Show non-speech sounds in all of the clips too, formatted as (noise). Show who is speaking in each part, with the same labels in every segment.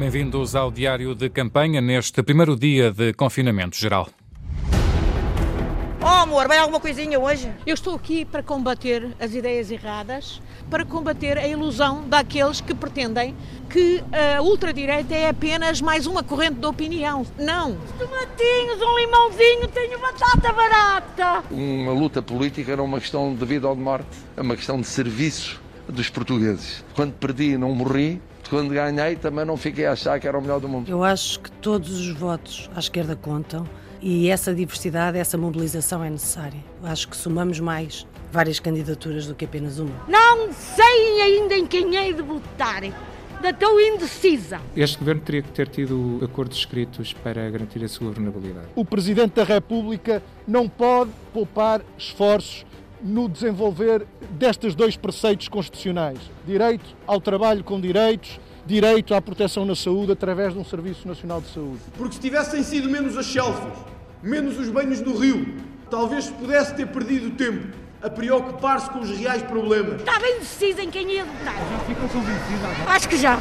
Speaker 1: Bem-vindos ao Diário de Campanha neste primeiro dia de confinamento geral.
Speaker 2: Oh, amor, vai alguma coisinha hoje?
Speaker 3: Eu estou aqui para combater as ideias erradas, para combater a ilusão daqueles que pretendem que a ultradireita é apenas mais uma corrente de opinião. Não.
Speaker 2: Tomatinhos, um limãozinho, tenho batata barata.
Speaker 4: Uma luta política era uma questão de vida ou de morte, é uma questão de serviço dos portugueses. Quando perdi, não morri. Quando ganhei, também não fiquei a achar que era o melhor do mundo.
Speaker 5: Eu acho que todos os votos à esquerda contam e essa diversidade, essa mobilização é necessária. Eu acho que somamos mais várias candidaturas do que apenas uma.
Speaker 2: Não sei ainda em quem hei de votar. Ainda estou indecisa.
Speaker 6: Este governo teria que ter tido acordos escritos para garantir a sua governabilidade.
Speaker 7: O Presidente da República não pode poupar esforços no desenvolver destes dois preceitos constitucionais: direito ao trabalho com direitos, direito à proteção na saúde através de um Serviço Nacional de Saúde.
Speaker 8: Porque se tivessem sido menos as selfies, menos os banhos do rio, talvez se pudesse ter perdido tempo a preocupar-se com os reais problemas.
Speaker 2: Estava indecisa em quem ia votar.
Speaker 8: Já ficou convencida
Speaker 2: agora? Acho que já.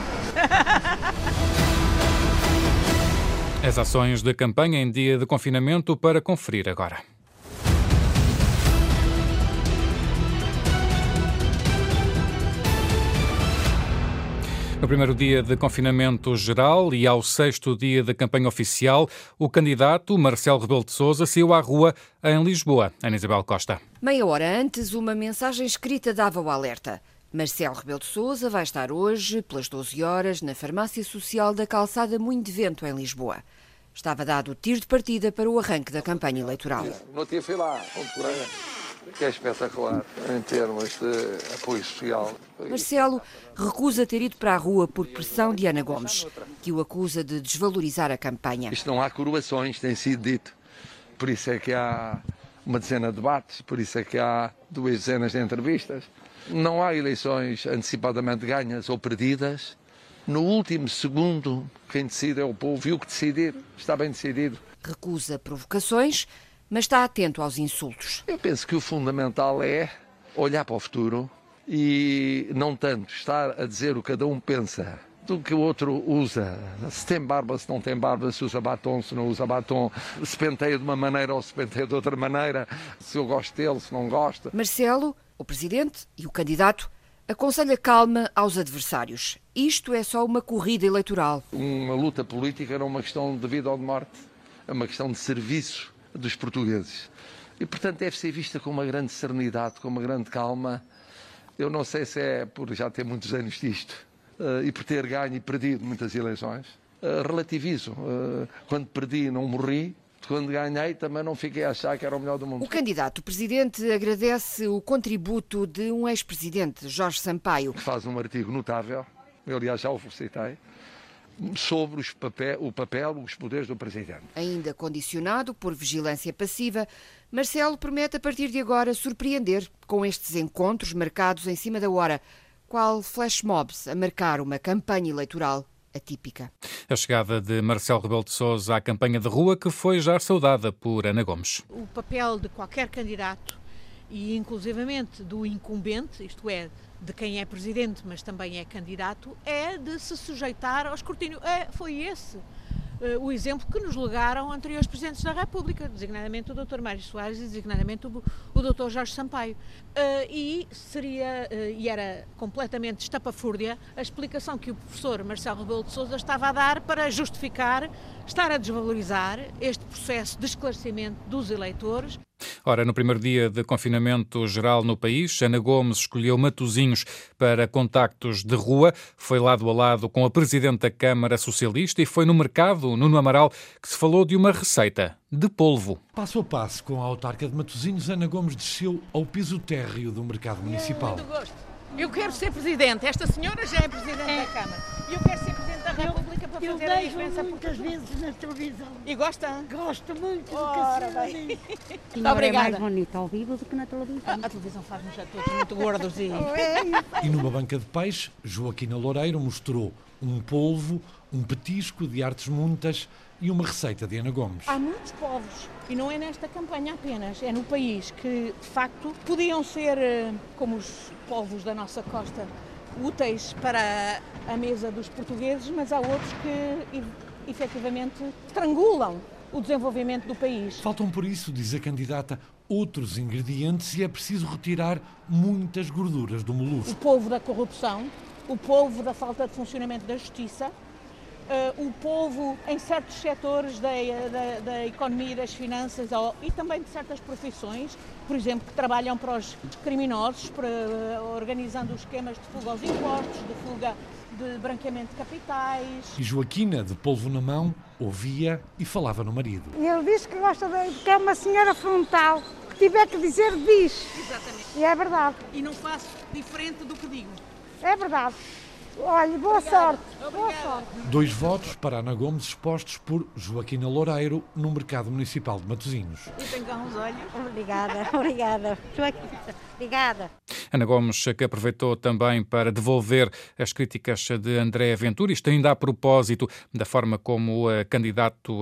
Speaker 1: As ações de campanha em dia de confinamento para conferir agora. No primeiro dia de confinamento geral e ao sexto dia da campanha oficial, o candidato Marcelo Rebelo de Sousa saiu à rua em Lisboa. Ana Isabel Costa.
Speaker 9: Meia hora antes, uma mensagem escrita dava o alerta. Marcelo Rebelo de Sousa vai estar hoje, pelas 12 horas, na Farmácia Social da Calçada Moinho de Vento, em Lisboa. Estava dado o tiro de partida para o arranque da campanha eleitoral.
Speaker 4: No dia fui lá, que é espetacular em termos de apoio social.
Speaker 9: Marcelo recusa ter ido para a rua por pressão de Ana Gomes, que o acusa de desvalorizar a campanha.
Speaker 4: Isto não há coroações, tem sido dito. Por isso é que há uma dezena de debates, por isso é que há duas dezenas de entrevistas. Não há eleições antecipadamente ganhas ou perdidas. No último segundo, quem decide é o povo e o que decidir está bem decidido.
Speaker 9: Recusa provocações mas está atento aos insultos.
Speaker 4: Eu penso que o fundamental é olhar para o futuro e não tanto estar a dizer o que cada um pensa do que o outro usa. Se tem barba, se não tem barba, se usa batom, se não usa batom, se penteia de uma maneira ou se penteia de outra maneira, se eu gosto dele, se não gosta.
Speaker 9: Marcelo, o presidente e o candidato, aconselha calma aos adversários. Isto é só uma corrida eleitoral.
Speaker 4: Uma luta política era uma questão de vida ou de morte, é uma questão de serviço dos portugueses. E, portanto, deve ser vista com uma grande serenidade, com uma grande calma. Eu não sei se é por já ter muitos anos disto uh, e por ter ganho e perdido muitas eleições. Uh, relativizo. Uh, quando perdi, não morri. Quando ganhei, também não fiquei a achar que era o melhor do mundo.
Speaker 9: O candidato presidente agradece o contributo de um ex-presidente, Jorge Sampaio.
Speaker 4: Que faz um artigo notável. Eu, aliás, já o citei sobre papel, o papel, os poderes do Presidente.
Speaker 9: Ainda condicionado por vigilância passiva, Marcelo promete a partir de agora surpreender com estes encontros marcados em cima da hora, qual flash mobs a marcar uma campanha eleitoral atípica.
Speaker 1: A chegada de Marcelo Rebelo de Sousa à campanha de rua que foi já saudada por Ana Gomes.
Speaker 3: O papel de qualquer candidato e inclusivamente do incumbente, isto é, de quem é presidente, mas também é candidato, é de se sujeitar ao escrutínio. É, foi esse uh, o exemplo que nos legaram anteriores presidentes da República, designadamente o Dr. Mário Soares e designadamente o, o Dr. Jorge Sampaio. Uh, e seria, uh, e era completamente estapafúrdia, a explicação que o professor Marcelo Rebelo de Sousa estava a dar para justificar estar a desvalorizar este processo de esclarecimento dos eleitores
Speaker 1: Ora, no primeiro dia de confinamento geral no país, Ana Gomes escolheu Matozinhos para contactos de rua, foi lado a lado com a Presidente da Câmara Socialista e foi no mercado, Nuno Amaral, que se falou de uma receita de polvo.
Speaker 10: Passo a passo com a autarca de Matozinhos, Ana Gomes desceu ao piso térreo do mercado municipal.
Speaker 3: Eu quero ser Presidente, esta senhora já é Presidente é. da Câmara. E eu quero ser Presidente da República para
Speaker 11: eu
Speaker 3: fazer a diferença
Speaker 11: muitas vezes na televisão.
Speaker 3: E gosta?
Speaker 11: Gosto muito Ora, do que a senhora diz. (laughs)
Speaker 3: Muito obrigada.
Speaker 11: é mais bonita ao vivo do que na televisão.
Speaker 3: A, a televisão faz-nos a todos muito gordos e... (laughs)
Speaker 10: É e numa banca de peixe, Joaquina Loureiro mostrou um polvo, um petisco de artes muntas e uma receita de Ana Gomes.
Speaker 3: Há muitos povos, e não é nesta campanha apenas, é no país, que de facto podiam ser eh, como os povos da nossa costa úteis para a mesa dos portugueses, mas há outros que efetivamente estrangulam o desenvolvimento do país.
Speaker 10: Faltam, por isso, diz a candidata, outros ingredientes e é preciso retirar muitas gorduras do molusco.
Speaker 3: O povo da corrupção, o povo da falta de funcionamento da justiça, uh, o povo em certos setores da, da, da economia e das finanças ou, e também de certas profissões, por exemplo, que trabalham para os criminosos, para, uh, organizando os esquemas de fuga aos impostos, de fuga de branqueamento de capitais.
Speaker 10: E Joaquina, de polvo na mão, ouvia e falava no marido.
Speaker 11: Ele diz que gosta de, que é uma senhora frontal, que tiver que dizer, diz.
Speaker 3: Exatamente.
Speaker 11: E é verdade.
Speaker 3: E não faço diferente do que digo.
Speaker 11: É verdade. Olha, boa Obrigada. sorte. Boa sorte.
Speaker 10: Dois votos para Ana Gomes expostos por Joaquina Loureiro no Mercado Municipal de Matosinhos.
Speaker 3: E tem cá uns olhos.
Speaker 11: Obrigada, (laughs) obrigada. Obrigada.
Speaker 1: Ana Gomes, que aproveitou também para devolver as críticas de André Ventura, isto ainda a propósito da forma como o candidato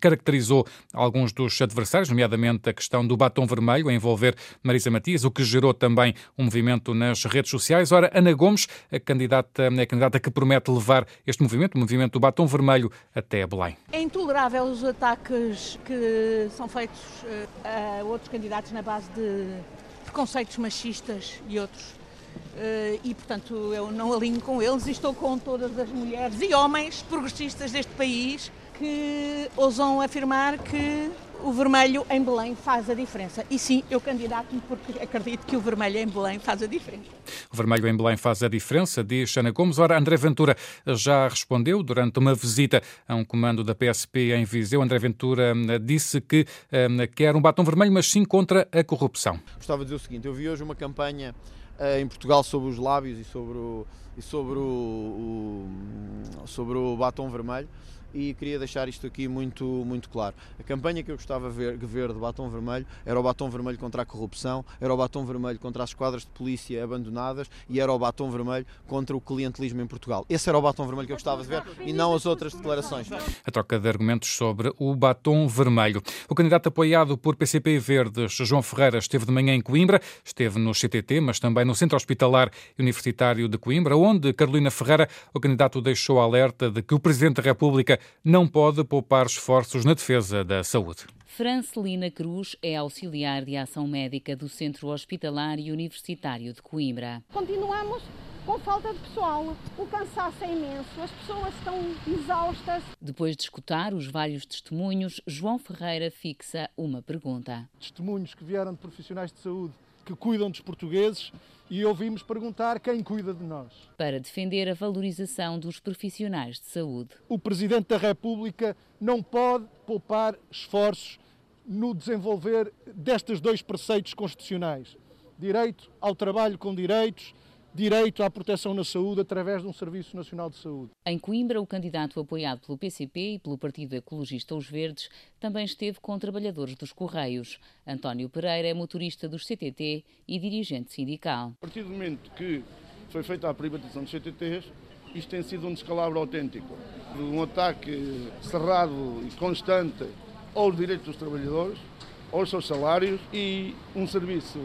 Speaker 1: caracterizou alguns dos adversários, nomeadamente a questão do batom vermelho a envolver Marisa Matias, o que gerou também um movimento nas redes sociais. Ora, Ana Gomes, a candidata, a candidata que promete levar este movimento, o movimento do batom vermelho, até Belém.
Speaker 3: É intolerável os ataques que são feitos eh, a outros candidatos na base de preconceitos machistas e outros. Uh, e, portanto, eu não alinho com eles e estou com todas as mulheres e homens progressistas deste país que ousam afirmar que o vermelho em Belém faz a diferença. E sim, eu candidato-me porque acredito que o vermelho em Belém faz a diferença.
Speaker 1: O vermelho em Belém faz a diferença, diz Ana Gomes. Ora, André Ventura já respondeu durante uma visita a um comando da PSP em Viseu. André Ventura hum, disse que um, quer um batom vermelho, mas sim contra a corrupção.
Speaker 12: Gostava de dizer o seguinte: eu vi hoje uma campanha uh, em Portugal sobre os lábios e sobre o, e sobre o, o sobre o batom vermelho e queria deixar isto aqui muito, muito claro. A campanha que eu gostava de ver, de batom vermelho era o batom vermelho contra a corrupção, era o batom vermelho contra as esquadras de polícia abandonadas e era o batom vermelho contra o clientelismo em Portugal. Esse era o batom vermelho que eu gostava de ver e não as outras declarações.
Speaker 1: A troca de argumentos sobre o batom vermelho. O candidato apoiado por PCP Verdes, João Ferreira, esteve de manhã em Coimbra, esteve no CTT, mas também no Centro Hospitalar Universitário de Coimbra, onde Carolina Ferreira, o candidato deixou alerta de que o Presidente da República não pode poupar esforços na defesa da saúde.
Speaker 13: Francelina Cruz é auxiliar de ação médica do Centro Hospitalar e Universitário de Coimbra.
Speaker 14: Continuamos com falta de pessoal, o cansaço é imenso, as pessoas estão exaustas.
Speaker 13: Depois de escutar os vários testemunhos, João Ferreira fixa uma pergunta.
Speaker 7: Testemunhos que vieram de profissionais de saúde que cuidam dos portugueses e ouvimos perguntar quem cuida de nós.
Speaker 13: Para defender a valorização dos profissionais de saúde.
Speaker 7: O Presidente da República não pode poupar esforços no desenvolver destes dois preceitos constitucionais: direito ao trabalho com direitos direito à proteção na saúde através de um Serviço Nacional de Saúde.
Speaker 13: Em Coimbra, o candidato apoiado pelo PCP e pelo Partido Ecologista Os Verdes também esteve com trabalhadores dos Correios. António Pereira é motorista dos CTT e dirigente sindical.
Speaker 15: A partir do momento que foi feita a privatização dos CTTs, isto tem sido um descalabro autêntico. Um ataque cerrado e constante aos direitos dos trabalhadores, aos seus salários e um serviço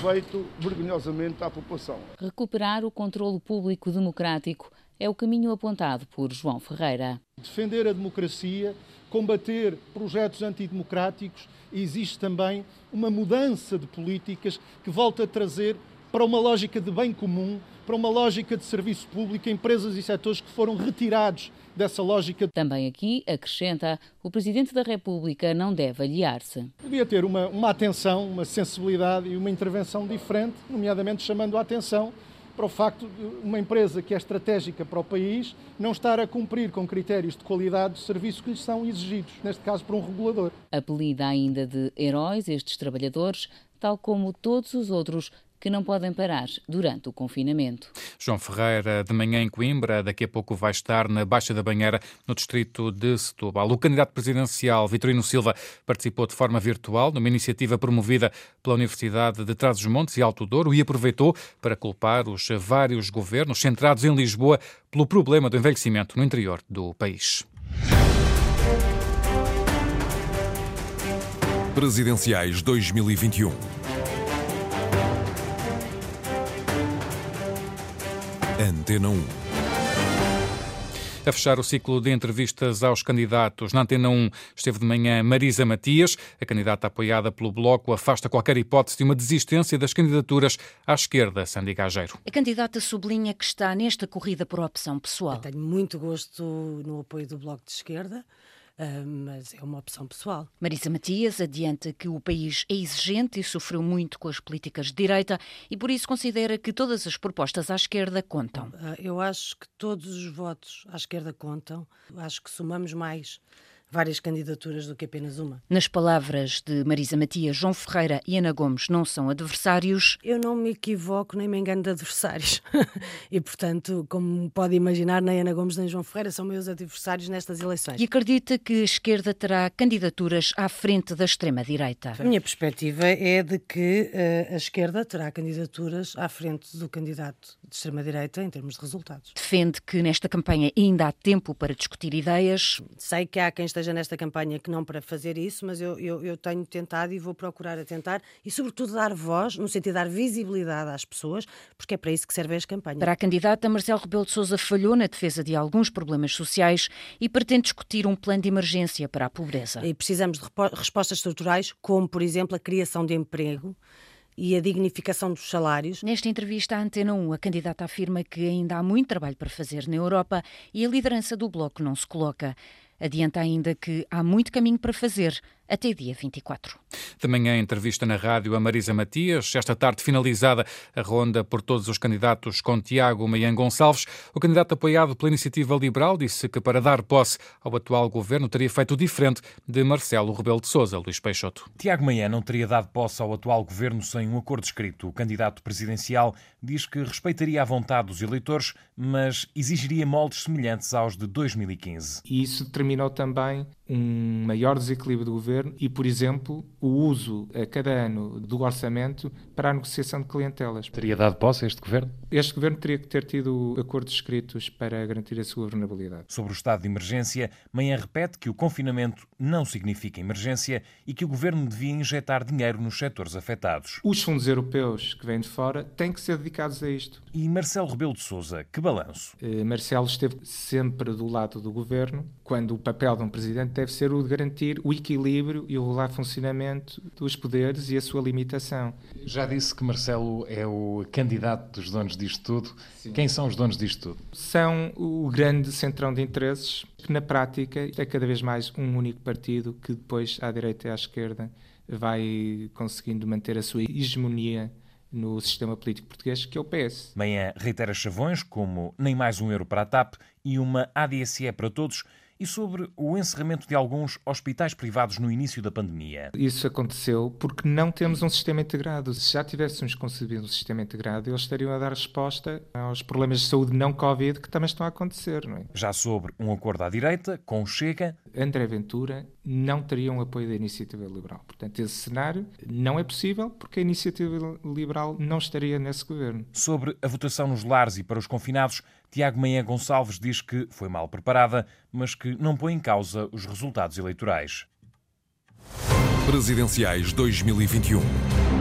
Speaker 15: feito vergonhosamente à população.
Speaker 13: Recuperar o controle público democrático é o caminho apontado por João Ferreira.
Speaker 7: Defender a democracia, combater projetos antidemocráticos, existe também uma mudança de políticas que volta a trazer para uma lógica de bem comum, para uma lógica de serviço público, empresas e setores que foram retirados dessa lógica.
Speaker 13: Também aqui, acrescenta, o Presidente da República não deve aliar-se.
Speaker 7: Devia ter uma, uma atenção, uma sensibilidade e uma intervenção diferente, nomeadamente chamando a atenção para o facto de uma empresa que é estratégica para o país não estar a cumprir com critérios de qualidade de serviço que lhes são exigidos, neste caso por um regulador.
Speaker 13: Apelida ainda de heróis estes trabalhadores, tal como todos os outros que não podem parar durante o confinamento.
Speaker 1: João Ferreira, de manhã em Coimbra, daqui a pouco vai estar na Baixa da Banheira, no distrito de Setúbal. O candidato presidencial Vitorino Silva participou de forma virtual numa iniciativa promovida pela Universidade de Trás-os-Montes e Alto Douro e aproveitou para culpar os vários governos centrados em Lisboa pelo problema do envelhecimento no interior do país.
Speaker 16: Presidenciais 2021 Antena 1.
Speaker 1: A fechar o ciclo de entrevistas aos candidatos, na Antena 1 esteve de manhã Marisa Matias. A candidata apoiada pelo Bloco afasta qualquer hipótese de uma desistência das candidaturas à esquerda, Sandy Gageiro.
Speaker 17: A candidata sublinha que está nesta corrida por opção pessoal.
Speaker 5: Eu tenho muito gosto no apoio do Bloco de Esquerda. Uh, mas é uma opção pessoal.
Speaker 17: Marisa Matias adianta que o país é exigente e sofreu muito com as políticas de direita e por isso considera que todas as propostas à esquerda contam.
Speaker 5: Uh, eu acho que todos os votos à esquerda contam. Acho que somamos mais várias candidaturas do que apenas uma.
Speaker 17: Nas palavras de Marisa Matias, João Ferreira e Ana Gomes não são adversários.
Speaker 5: Eu não me equivoco nem me engano de adversários. (laughs) e, portanto, como pode imaginar, nem Ana Gomes nem João Ferreira são meus adversários nestas eleições.
Speaker 17: E acredita que a esquerda terá candidaturas à frente da extrema-direita?
Speaker 5: A minha perspectiva é de que uh, a esquerda terá candidaturas à frente do candidato de extrema-direita em termos de resultados.
Speaker 17: Defende que nesta campanha ainda há tempo para discutir ideias.
Speaker 5: Sei que há quem esteja nesta campanha que não para fazer isso, mas eu, eu, eu tenho tentado e vou procurar a tentar e, sobretudo, dar voz, no sentido de dar visibilidade às pessoas, porque é para isso que servem as campanhas.
Speaker 17: Para a candidata, Marcelo Rebelo de Sousa falhou na defesa de alguns problemas sociais e pretende discutir um plano de emergência para a pobreza.
Speaker 5: E precisamos de respostas estruturais, como, por exemplo, a criação de emprego e a dignificação dos salários.
Speaker 17: Nesta entrevista à Antena 1, a candidata afirma que ainda há muito trabalho para fazer na Europa e a liderança do Bloco não se coloca. Adianta ainda que há muito caminho para fazer até dia 24.
Speaker 1: De manhã, entrevista na rádio a Marisa Matias. Esta tarde, finalizada a ronda por todos os candidatos com Tiago Meian Gonçalves. O candidato apoiado pela Iniciativa Liberal disse que para dar posse ao atual governo teria feito diferente de Marcelo Rebelo de Sousa, Luís Peixoto.
Speaker 18: Tiago Meian não teria dado posse ao atual governo sem um acordo escrito. O candidato presidencial diz que respeitaria a vontade dos eleitores, mas exigiria moldes semelhantes aos de 2015.
Speaker 6: E isso determinou também um maior desequilíbrio do governo e, por exemplo, o uso a cada ano do orçamento para a negociação de clientelas.
Speaker 18: Teria dado posse a este governo?
Speaker 6: Este governo teria que ter tido acordos escritos para garantir a sua governabilidade.
Speaker 18: Sobre o estado de emergência, Manhã repete que o confinamento não significa emergência e que o governo devia injetar dinheiro nos setores afetados.
Speaker 6: Os fundos europeus que vêm de fora têm que ser dedicados a isto.
Speaker 18: E Marcelo Rebelo de Sousa, que balanço?
Speaker 6: Uh, Marcelo esteve sempre do lado do governo, quando o papel de um presidente deve ser o de garantir o equilíbrio e o regular funcionamento dos poderes e a sua limitação.
Speaker 18: Já disse que Marcelo é o candidato dos donos disto tudo. Sim. Quem são os donos disto tudo?
Speaker 6: São o grande centrão de interesses, que na prática é cada vez mais um único partido que depois, à direita e à esquerda, vai conseguindo manter a sua hegemonia no sistema político português, que é o PS.
Speaker 18: Manhã reitera chavões como nem mais um euro para a TAP e uma ADSE para todos e sobre o encerramento de alguns hospitais privados no início da pandemia.
Speaker 6: Isso aconteceu porque não temos um sistema integrado. Se já tivéssemos concebido um sistema integrado, eles estariam a dar resposta aos problemas de saúde não Covid que também estão a acontecer. É?
Speaker 18: Já sobre um acordo à direita, com o Chega.
Speaker 6: André Ventura não teria um apoio da Iniciativa Liberal. Portanto, esse cenário não é possível porque a Iniciativa Liberal não estaria nesse governo.
Speaker 18: Sobre a votação nos lares e para os confinados, Tiago Meia Gonçalves diz que foi mal preparada, mas que não põe em causa os resultados eleitorais.
Speaker 16: Presidenciais 2021.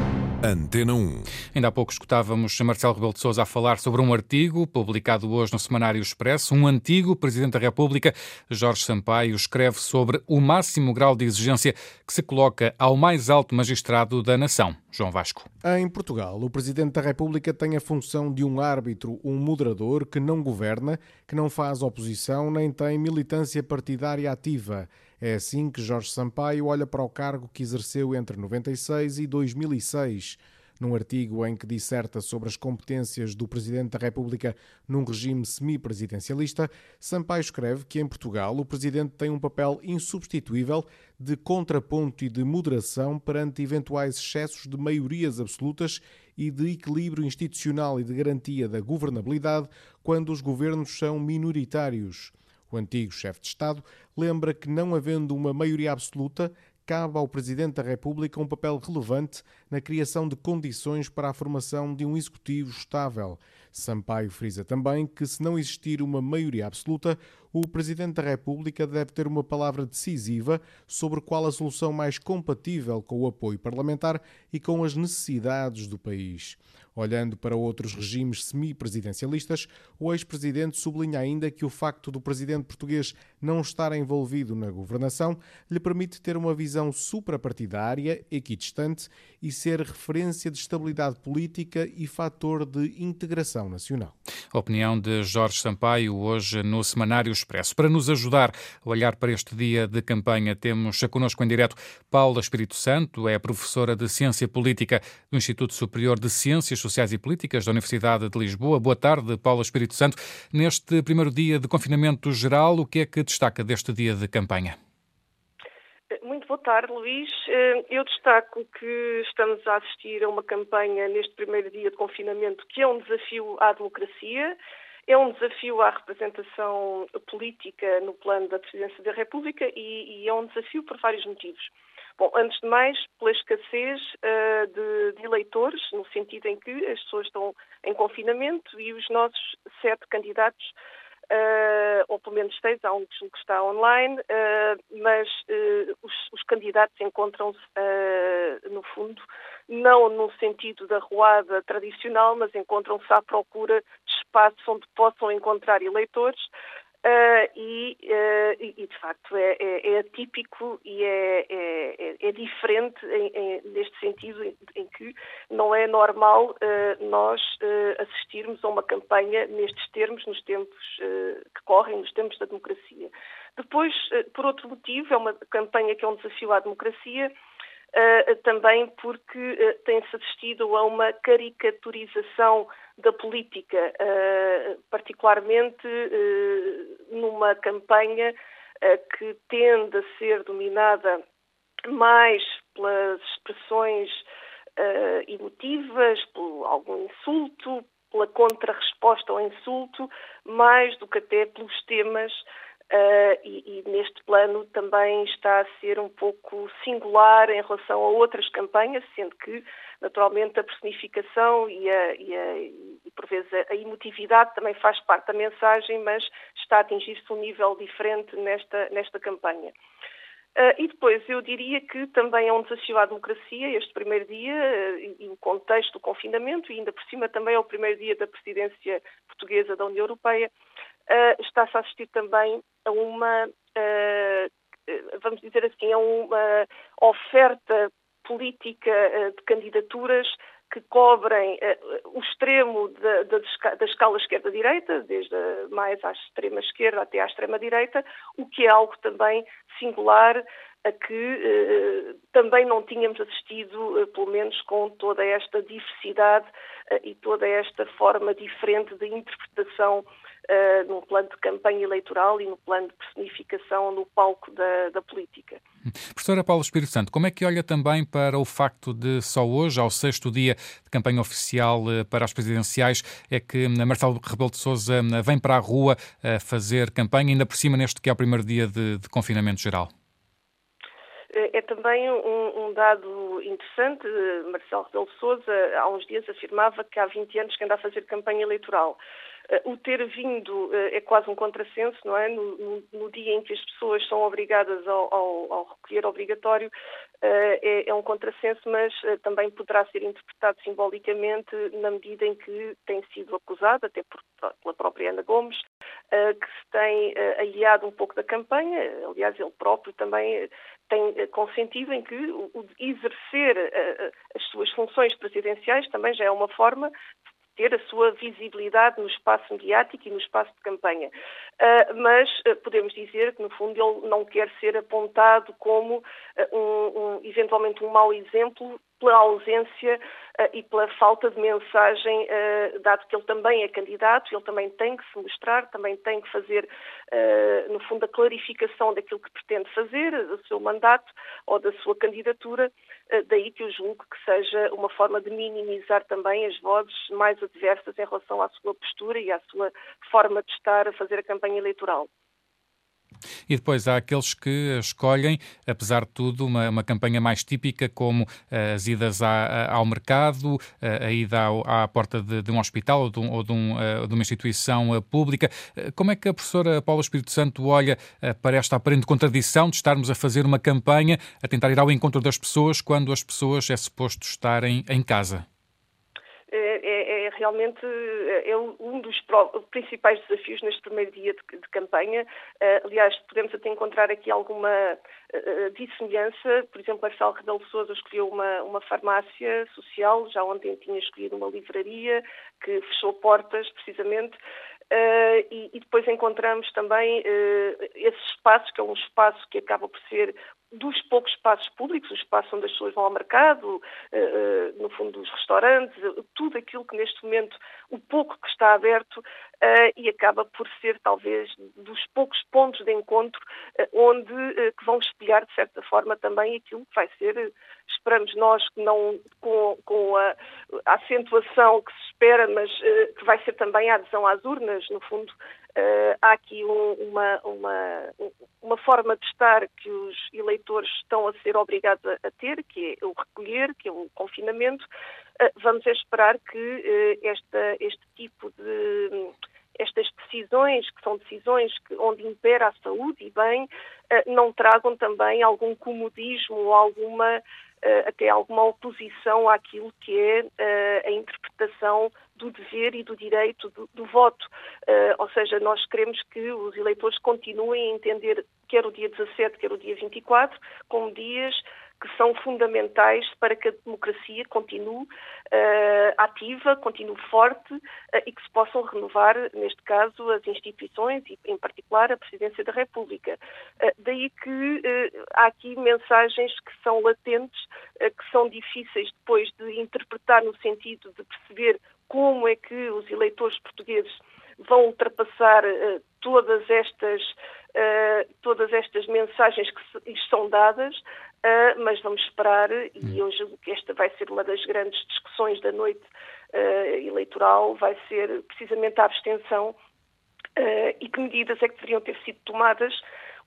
Speaker 16: Antena 1.
Speaker 1: Ainda há pouco escutávamos Marcelo Rebelo de Sousa a falar sobre um artigo publicado hoje no Semanário Expresso. Um antigo Presidente da República, Jorge Sampaio, escreve sobre o máximo grau de exigência que se coloca ao mais alto magistrado da nação, João Vasco.
Speaker 19: Em Portugal, o Presidente da República tem a função de um árbitro, um moderador que não governa, que não faz oposição nem tem militância partidária ativa. É assim que Jorge Sampaio olha para o cargo que exerceu entre 96 e 2006. Num artigo em que disserta sobre as competências do Presidente da República num regime semipresidencialista, Sampaio escreve que em Portugal o Presidente tem um papel insubstituível de contraponto e de moderação perante eventuais excessos de maiorias absolutas e de equilíbrio institucional e de garantia da governabilidade quando os governos são minoritários. O antigo chefe de Estado lembra que, não havendo uma maioria absoluta, cabe ao Presidente da República um papel relevante na criação de condições para a formação de um executivo estável. Sampaio frisa também que, se não existir uma maioria absoluta, o Presidente da República deve ter uma palavra decisiva sobre qual a solução mais compatível com o apoio parlamentar e com as necessidades do país. Olhando para outros regimes semipresidencialistas, o ex-presidente sublinha ainda que o facto do presidente português não estar envolvido na governação lhe permite ter uma visão suprapartidária, equidistante e ser referência de estabilidade política e fator de integração nacional.
Speaker 1: A opinião de Jorge Sampaio hoje no Semanário Expresso. Para nos ajudar a olhar para este dia de campanha, temos connosco em direto Paula Espírito Santo, é professora de Ciência Política do Instituto Superior de Ciências Sociais e Políticas da Universidade de Lisboa. Boa tarde, Paula Espírito Santo. Neste primeiro dia de confinamento geral, o que é que destaca deste dia de campanha?
Speaker 20: Muito boa tarde, Luís. Eh, eu destaco que estamos a assistir a uma campanha neste primeiro dia de confinamento que é um desafio à democracia, é um desafio à representação política no plano da Presidência da República e, e é um desafio por vários motivos. Bom, antes de mais, pela escassez uh, de, de, eleitores, no sentido em que as pessoas estão em confinamento e os nossos sete candidatos uh, ou pelo menos seis, há um que está online, uh, mas os, os, candidatos encontram-se, no fundo, não no sentido da ruada tradicional, mas encontram-se à procura de espaços onde possam encontrar eleitores Uh, e, uh, e, de facto, é, é, é atípico e é, é, é diferente em, em, neste sentido em, em, que não é normal uh, nós assistirmos a uma campanha nestes termos, nos tempos que correm, nos tempos da democracia. Depois, por outro motivo, é uma campanha que é um desafio à democracia, uh, também porque uh, tem-se assistido a uma caricaturização da política, uh, particularmente numa campanha que tende a ser dominada mais pelas expressões emotivas, por algum insulto, pela contra-resposta ao insulto, mais do que até pelos temas Uh, e, e, neste plano também está a ser um pouco singular em relação a outras campanhas, sendo que, naturalmente, a personificação e, a, e, a, e por vezes, a, emotividade também faz parte da mensagem, mas está a atingir-se um nível diferente nesta, nesta campanha. Uh, e depois eu diria que também é um desafio à democracia este primeiro dia uh, e, o contexto do confinamento e ainda por cima também é o primeiro dia da presidência portuguesa da União Europeia está-se a assistir também a uma, uh, vamos dizer assim, a uma oferta política uh, de candidaturas que cobrem o extremo da, escala esquerda-direita, desde mais à extrema-esquerda até à extrema-direita, o que é algo também singular a que também não tínhamos assistido, pelo menos com toda esta diversidade e toda esta forma diferente de interpretação uh, no plano de campanha eleitoral e no plano de personificação no palco da, da política.
Speaker 1: Professora Paula Espírito Santo, como é que olha também para o facto de só hoje, ao sexto dia de campanha oficial eh, para as presidenciais, é que eh, Marcelo Rebelo de Sousa vem para a rua fazer campanha, ainda por cima neste que é o primeiro dia de, de confinamento geral?
Speaker 20: É também um, um, dado interessante. Marcelo Rebelo Sousa, há uns dias, afirmava que há 20 anos que anda a fazer campanha eleitoral. Eh, o ter vindo eh, é quase um contrassenso, não é? No, no, dia em que as pessoas são obrigadas ao, ao, ao recolher obrigatório, eh, é, é, um contrassenso, mas também poderá ser interpretado simbolicamente na medida em que tem sido acusado, até por, pela própria Ana Gomes, que se tem aliado um pouco da campanha. Aliás, ele próprio também tem consentido em que o exercer as suas funções presidenciais também já é uma forma ter a sua visibilidade no espaço mediático e no espaço de campanha. Uh, mas uh, podemos dizer que, no fundo, ele não quer ser apontado como uh, um, um, eventualmente um mau exemplo pela ausência e pela falta de mensagem, uh, dado que ele também é candidato, ele também tem que se mostrar, também tem que fazer, uh, no fundo, a clarificação daquilo que pretende fazer, do seu mandato ou da sua candidatura, daí que eu julgo que seja uma forma de minimizar também as vozes mais adversas em relação à sua postura e à sua forma de estar a fazer a campanha eleitoral.
Speaker 1: E depois há aqueles que escolhem, apesar de tudo, uma, uma campanha mais típica, como as idas ao mercado, a ida ao, à porta de, de, um hospital ou, de, um, ou de, um, de, uma instituição pública. Como é que a professora Paula Espírito Santo olha para esta aparente contradição de estarmos a fazer uma campanha, a tentar ir ao encontro das pessoas, quando as pessoas é suposto estarem em casa?
Speaker 20: Realmente é um dos principais desafios neste primeiro dia de, de campanha. Uh, aliás, podemos até encontrar aqui alguma uh, dissemelhança. Por exemplo, Marcelo Rebelo Sousa escolheu uma, uma farmácia social, já ontem tinha escolhido uma livraria que fechou portas, precisamente. Uh, e, e, depois encontramos também uh, esse espaço, que é um espaço que acaba por ser dos poucos espaços públicos, o espaço onde as pessoas vão ao mercado, uh, no fundo dos restaurantes, tudo aquilo que neste momento, o pouco que está aberto, e acaba por ser talvez dos poucos pontos de encontro onde que vão espelhar, de certa forma, também aquilo que vai ser esperamos nós que não com, com a, a, acentuação que se espera, mas que vai ser também a adesão às urnas, no fundo, uh, há aqui um, uma, uma, uma forma de estar que os eleitores estão a ser obrigados a, a ter, que é o recolher, que é o confinamento. Uh, vamos esperar que esta, este tipo de estas decisões, que são decisões que, onde impera a saúde e bem, não tragam também algum comodismo ou alguma uh, até alguma oposição àquilo que é uh, a interpretação do dever e do direito do, do voto. Uh, ou seja, nós queremos que os eleitores continuem a entender quer o dia 17, quer o dia 24, como dias que são fundamentais para que a democracia continue uh, ativa, continue forte uh, e que se possam renovar, neste caso, as instituições e, em particular, a Presidência da República. Uh, daí que há aqui mensagens que são latentes, que são difíceis depois de interpretar no sentido de perceber como é que os eleitores portugueses vão ultrapassar todas estas uh, todas estas mensagens que lhes são dadas, uh, mas vamos esperar, e eu julgo que esta vai ser uma das grandes discussões da noite uh, eleitoral, vai ser precisamente a abstenção e que medidas é que deveriam ter sido tomadas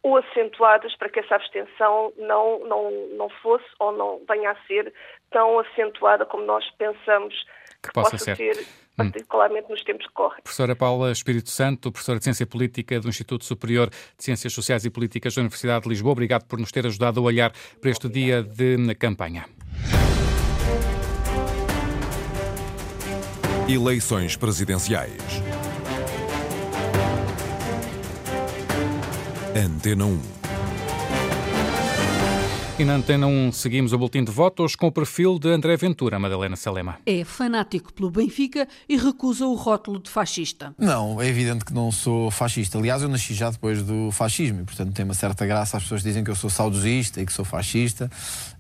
Speaker 20: ou acentuadas para que essa abstenção não, não, não fosse ou não venha a ser tão acentuada como nós pensamos que, que possa, possa, ser. ser Hum. particularmente nos tempos que correm.
Speaker 1: Professora Paula Espírito Santo, professora de Ciência Política do Instituto Superior de Ciências Sociais e Políticas da Universidade de Lisboa, obrigado por nos ter ajudado a olhar para este dia de campanha.
Speaker 16: Eleições presidenciais. Antena 1.
Speaker 1: E na Antena 1 seguimos o boletim de votos com o perfil de André Ventura, Madalena Salema.
Speaker 21: É fanático pelo Benfica e recusa o rótulo de fascista.
Speaker 22: Não, é evidente que não sou fascista. Aliás, eu nasci já depois do fascismo e, portanto, tem uma certa graça. As pessoas dizem que eu sou saudosista e que sou fascista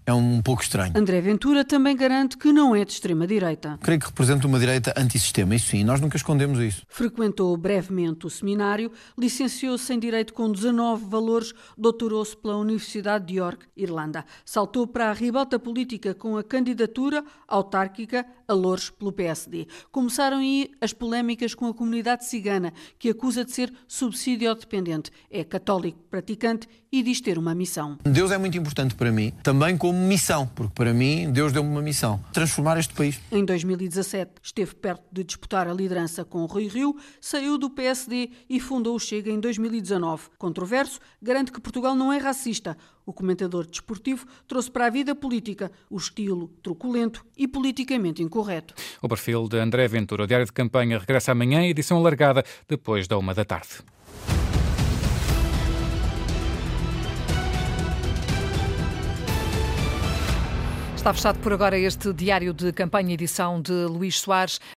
Speaker 22: é um pouco estranho.
Speaker 21: André Ventura também garante que não é de extrema-direita.
Speaker 22: Creio que representa uma direita antissistema, isso sim, nós nunca escondemos isso.
Speaker 21: Frequentou brevemente o seminário, licenciou-se em Direito com 19 valores, doutorou-se pela Universidade de York, Irlanda. Saltou para a ribalta política com a candidatura autárquica a Louros pelo PSD. Começaram aí as polémicas com a comunidade cigana, que acusa de ser subsídio dependente. É católico praticante e diz ter uma missão.
Speaker 22: Deus é muito importante para mim, também como missão, porque para mim Deus deu-me uma missão: transformar este país.
Speaker 21: Em 2017 esteve perto de disputar a liderança com Rui Rio, saiu do PSD e fundou o Chega em 2019. Controverso, garante que Portugal não é racista. O comentador desportivo trouxe para a vida política o estilo truculento e politicamente incorreto.
Speaker 1: O perfil de André Ventura, o diário de campanha, regressa amanhã, edição alargada, depois da uma da tarde.
Speaker 23: Está fechado por agora este diário de campanha edição de Luís Soares.